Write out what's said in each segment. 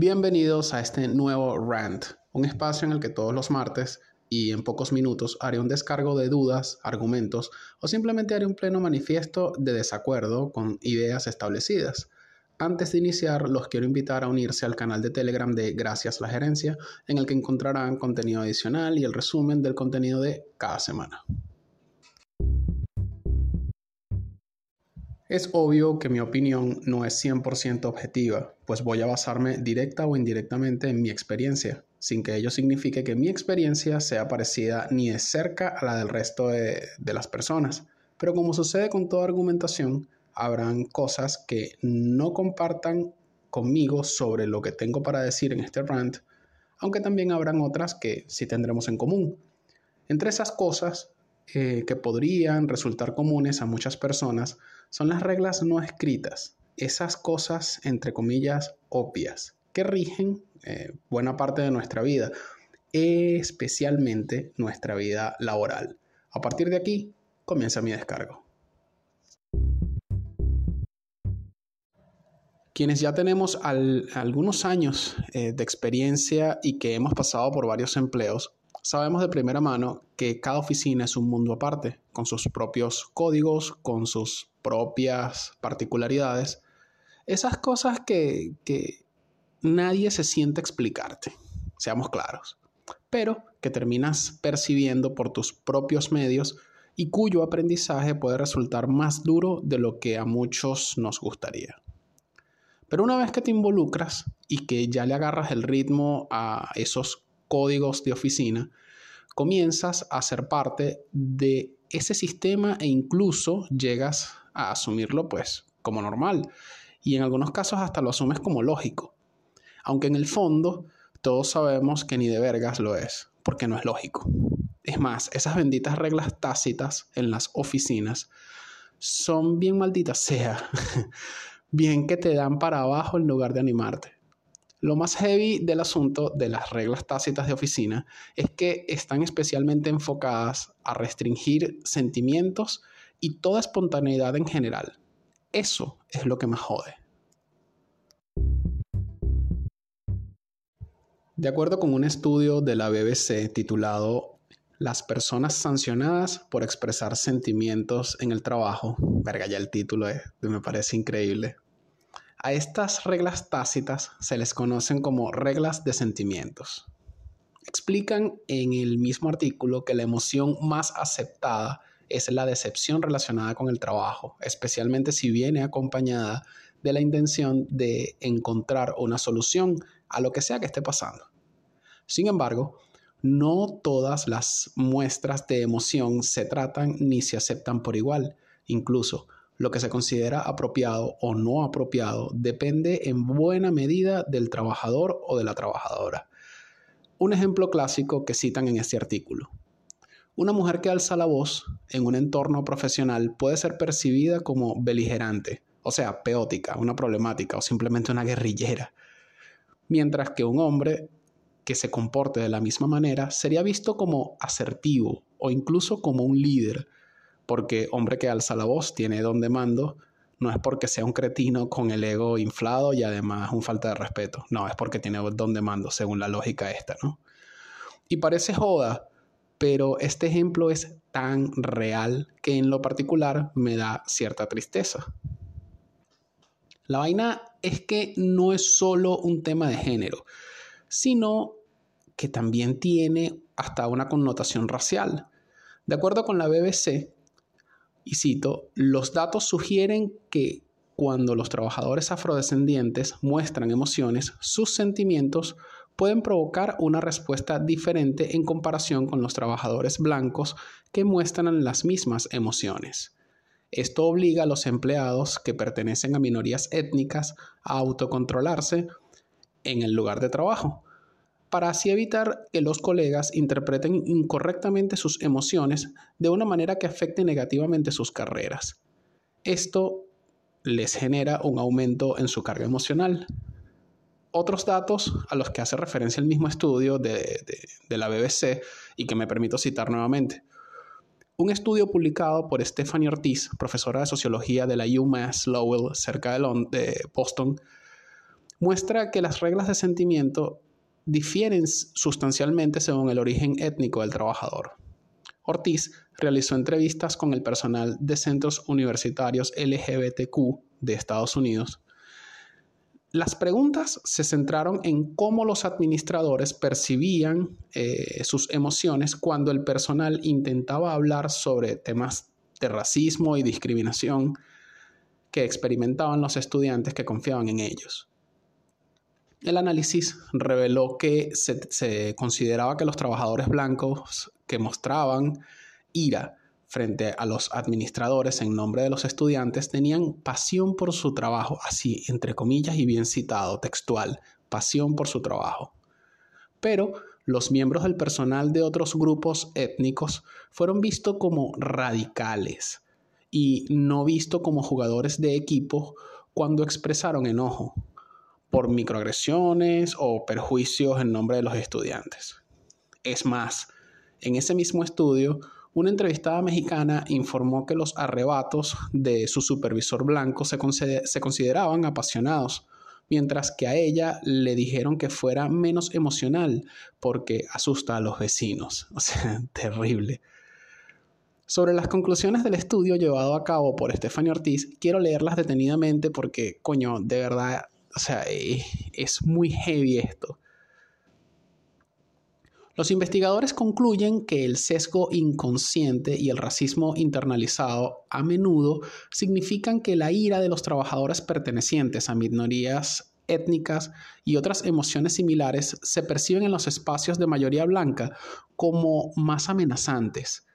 Bienvenidos a este nuevo rant, un espacio en el que todos los martes y en pocos minutos haré un descargo de dudas, argumentos o simplemente haré un pleno manifiesto de desacuerdo con ideas establecidas. Antes de iniciar, los quiero invitar a unirse al canal de Telegram de Gracias la Gerencia, en el que encontrarán contenido adicional y el resumen del contenido de cada semana. Es obvio que mi opinión no es 100% objetiva, pues voy a basarme directa o indirectamente en mi experiencia, sin que ello signifique que mi experiencia sea parecida ni de cerca a la del resto de, de las personas. Pero como sucede con toda argumentación, habrán cosas que no compartan conmigo sobre lo que tengo para decir en este rant, aunque también habrán otras que sí tendremos en común. Entre esas cosas eh, que podrían resultar comunes a muchas personas son las reglas no escritas, esas cosas, entre comillas, obvias, que rigen eh, buena parte de nuestra vida, especialmente nuestra vida laboral. A partir de aquí, comienza mi descargo. Quienes ya tenemos algunos años eh, de experiencia y que hemos pasado por varios empleos, Sabemos de primera mano que cada oficina es un mundo aparte, con sus propios códigos, con sus propias particularidades. Esas cosas que, que nadie se siente explicarte, seamos claros, pero que terminas percibiendo por tus propios medios y cuyo aprendizaje puede resultar más duro de lo que a muchos nos gustaría. Pero una vez que te involucras y que ya le agarras el ritmo a esos códigos de oficina, comienzas a ser parte de ese sistema e incluso llegas a asumirlo pues como normal y en algunos casos hasta lo asumes como lógico. Aunque en el fondo todos sabemos que ni de vergas lo es, porque no es lógico. Es más, esas benditas reglas tácitas en las oficinas son bien malditas sea, bien que te dan para abajo en lugar de animarte. Lo más heavy del asunto de las reglas tácitas de oficina es que están especialmente enfocadas a restringir sentimientos y toda espontaneidad en general. Eso es lo que más jode. De acuerdo con un estudio de la BBC titulado Las personas sancionadas por expresar sentimientos en el trabajo, verga ya el título me parece increíble, a estas reglas tácitas se les conocen como reglas de sentimientos. Explican en el mismo artículo que la emoción más aceptada es la decepción relacionada con el trabajo, especialmente si viene acompañada de la intención de encontrar una solución a lo que sea que esté pasando. Sin embargo, no todas las muestras de emoción se tratan ni se aceptan por igual. Incluso lo que se considera apropiado o no apropiado depende en buena medida del trabajador o de la trabajadora. Un ejemplo clásico que citan en este artículo. Una mujer que alza la voz en un entorno profesional puede ser percibida como beligerante, o sea, peótica, una problemática o simplemente una guerrillera, mientras que un hombre que se comporte de la misma manera sería visto como asertivo o incluso como un líder, porque hombre que alza la voz tiene don de mando, no es porque sea un cretino con el ego inflado y además un falta de respeto, no, es porque tiene don de mando, según la lógica esta, ¿no? Y parece joda, pero este ejemplo es tan real que en lo particular me da cierta tristeza. La vaina es que no es solo un tema de género, sino que también tiene hasta una connotación racial. De acuerdo con la BBC, y cito, los datos sugieren que cuando los trabajadores afrodescendientes muestran emociones, sus sentimientos pueden provocar una respuesta diferente en comparación con los trabajadores blancos que muestran las mismas emociones. Esto obliga a los empleados que pertenecen a minorías étnicas a autocontrolarse en el lugar de trabajo, para así evitar que los colegas interpreten incorrectamente sus emociones de una manera que afecte negativamente sus carreras. Esto les genera un aumento en su carga emocional. Otros datos a los que hace referencia el mismo estudio de, la BBC y que me permito citar nuevamente. Un estudio publicado por Stephanie Ortiz, profesora de sociología de la UMass Lowell cerca de, Boston, muestra que las reglas de sentimiento difieren sustancialmente según el origen étnico del trabajador. Ortiz realizó entrevistas con el personal de centros universitarios LGBTQ de Estados Unidos. Las preguntas se centraron en cómo los administradores percibían eh, sus emociones cuando el personal intentaba hablar sobre temas de racismo y discriminación que experimentaban los estudiantes que confiaban en ellos. El análisis reveló que se, consideraba que los trabajadores blancos que mostraban ira frente a los administradores en nombre de los estudiantes tenían pasión por su trabajo, así entre comillas y bien citado, textual, pasión por su trabajo. Pero los miembros del personal de otros grupos étnicos fueron vistos como radicales y no vistos como jugadores de equipo cuando expresaron enojo por microagresiones o perjuicios en nombre de los estudiantes. Es más, en ese mismo estudio, una entrevistada mexicana informó que los arrebatos de su supervisor blanco se, consideraban apasionados, mientras que a ella le dijeron que fuera menos emocional porque asusta a los vecinos. O sea, terrible. Sobre las conclusiones del estudio llevado a cabo por Stephanie Ortiz, quiero leerlas detenidamente porque, coño, de verdad, o sea, eh, es muy heavy esto. Los investigadores concluyen que el sesgo inconsciente y el racismo internalizado a menudo significan que la ira de los trabajadores pertenecientes a minorías étnicas y otras emociones similares se perciben en los espacios de mayoría blanca como más amenazantes.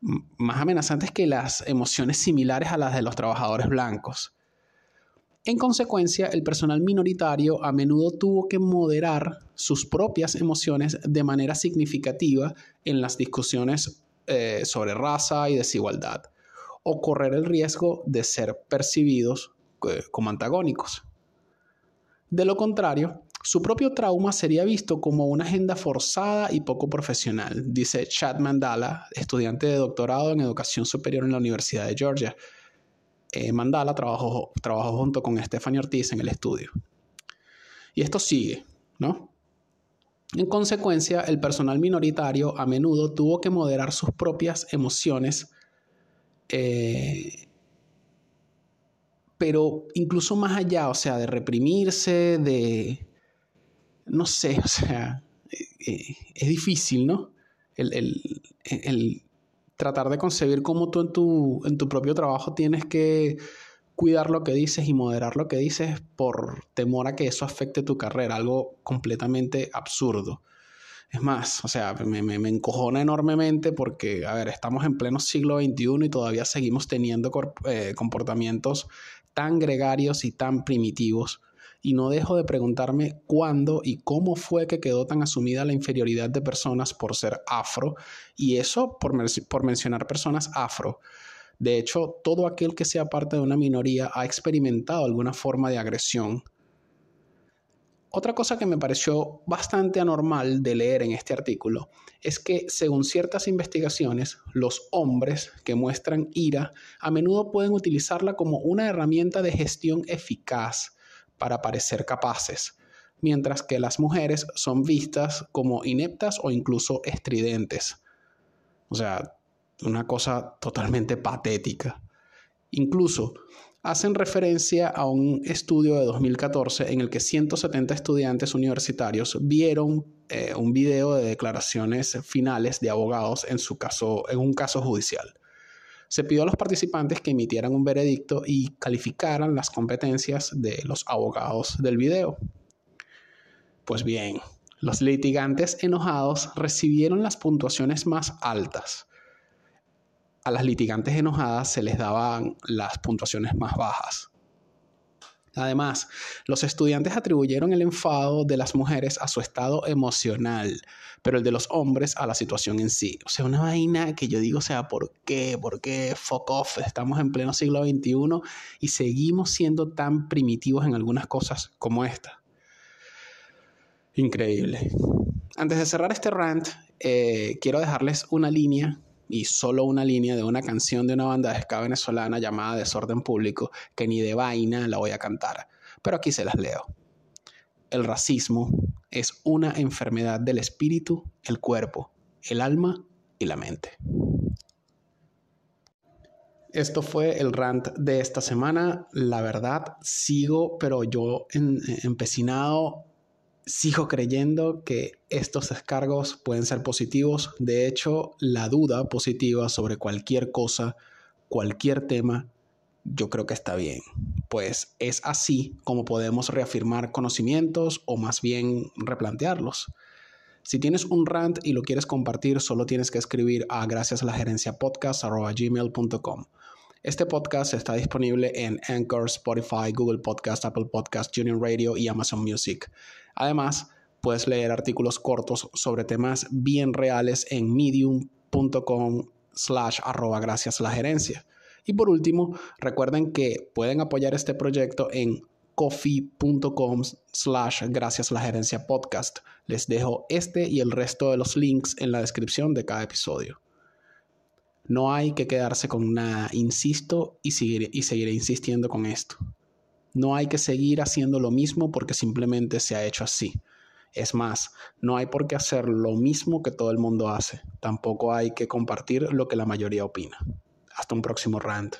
Más amenazantes que las emociones similares a las de los trabajadores blancos. En consecuencia, el personal minoritario a menudo tuvo que moderar sus propias emociones de manera significativa en las discusiones eh, sobre raza y desigualdad, o correr el riesgo de ser percibidos eh, como antagónicos. De lo contrario, su propio trauma sería visto como una agenda forzada y poco profesional, dice Chad Mandala, estudiante de doctorado en educación superior en la Universidad de Georgia, eh, Mandala trabajó, trabajó junto con Stephanie Ortiz en el estudio. Y esto sigue, ¿no? En consecuencia, el personal minoritario a menudo tuvo que moderar sus propias emociones, eh, pero incluso más allá, o sea, de reprimirse, de, no sé, o sea, eh, es difícil, ¿no? el, tratar de concebir cómo tú en tu, en tu propio trabajo tienes que cuidar lo que dices y moderar lo que dices por temor a que eso afecte tu carrera, algo completamente absurdo. Es más, o sea, me, me, encojona enormemente porque, a ver, estamos en pleno siglo XXI y todavía seguimos teniendo eh, comportamientos tan gregarios y tan primitivos y no dejo de preguntarme cuándo y cómo fue que quedó tan asumida la inferioridad de personas por ser afro, y eso por, mencionar personas afro. De hecho, todo aquel que sea parte de una minoría ha experimentado alguna forma de agresión. Otra cosa que me pareció bastante anormal de leer en este artículo es que, según ciertas investigaciones, los hombres que muestran ira a menudo pueden utilizarla como una herramienta de gestión eficaz para parecer capaces, mientras que las mujeres son vistas como ineptas o incluso estridentes. O sea, una cosa totalmente patética. Incluso hacen referencia a un estudio de 2014 en el que 170 estudiantes universitarios vieron eh, un video de declaraciones finales de abogados en, su caso, en un caso judicial se pidió a los participantes que emitieran un veredicto y calificaran las competencias de los abogados del video. Pues bien, los litigantes enojados recibieron las puntuaciones más altas. A las litigantes enojadas se les daban las puntuaciones más bajas. Además, los estudiantes atribuyeron el enfado de las mujeres a su estado emocional, pero el de los hombres a la situación en sí. O sea, una vaina que yo digo, o sea, ¿por qué? ¿Por qué? Fuck off. Estamos en pleno siglo XXI y seguimos siendo tan primitivos en algunas cosas como esta. Increíble. Antes de cerrar este rant, eh, quiero dejarles una línea y solo una línea de una canción de una banda de ska venezolana llamada Desorden Público, que ni de vaina la voy a cantar, pero aquí se las leo. el racismo es una enfermedad del espíritu, el cuerpo, el alma y la mente. Esto fue el rant de esta semana. La verdad, sigo, pero yo empecinado, sigo creyendo que estos descargos pueden ser positivos. De hecho, la duda positiva sobre cualquier cosa, cualquier tema, yo creo que está bien. Pues es así como podemos reafirmar conocimientos o más bien replantearlos. Si tienes un rant y lo quieres compartir, solo tienes que escribir a gracias a la gerencia podcast.gmail.com. Este podcast está disponible en Anchor, Spotify, Google Podcast, Apple Podcast, Junior Radio y Amazon Music. Además, puedes leer artículos cortos sobre temas bien reales en medium.com slash arroba gracias la gerencia. Y por último, recuerden que pueden apoyar este proyecto en coffee.com slash gracias la gerencia podcast. Les dejo este y el resto de los links en la descripción de cada episodio. No hay que quedarse con nada, insisto y, seguiré, insistiendo con esto. No hay que seguir haciendo lo mismo porque simplemente se ha hecho así. Es más, no hay por qué hacer lo mismo que todo el mundo hace. Tampoco hay que compartir lo que la mayoría opina. Hasta un próximo rant.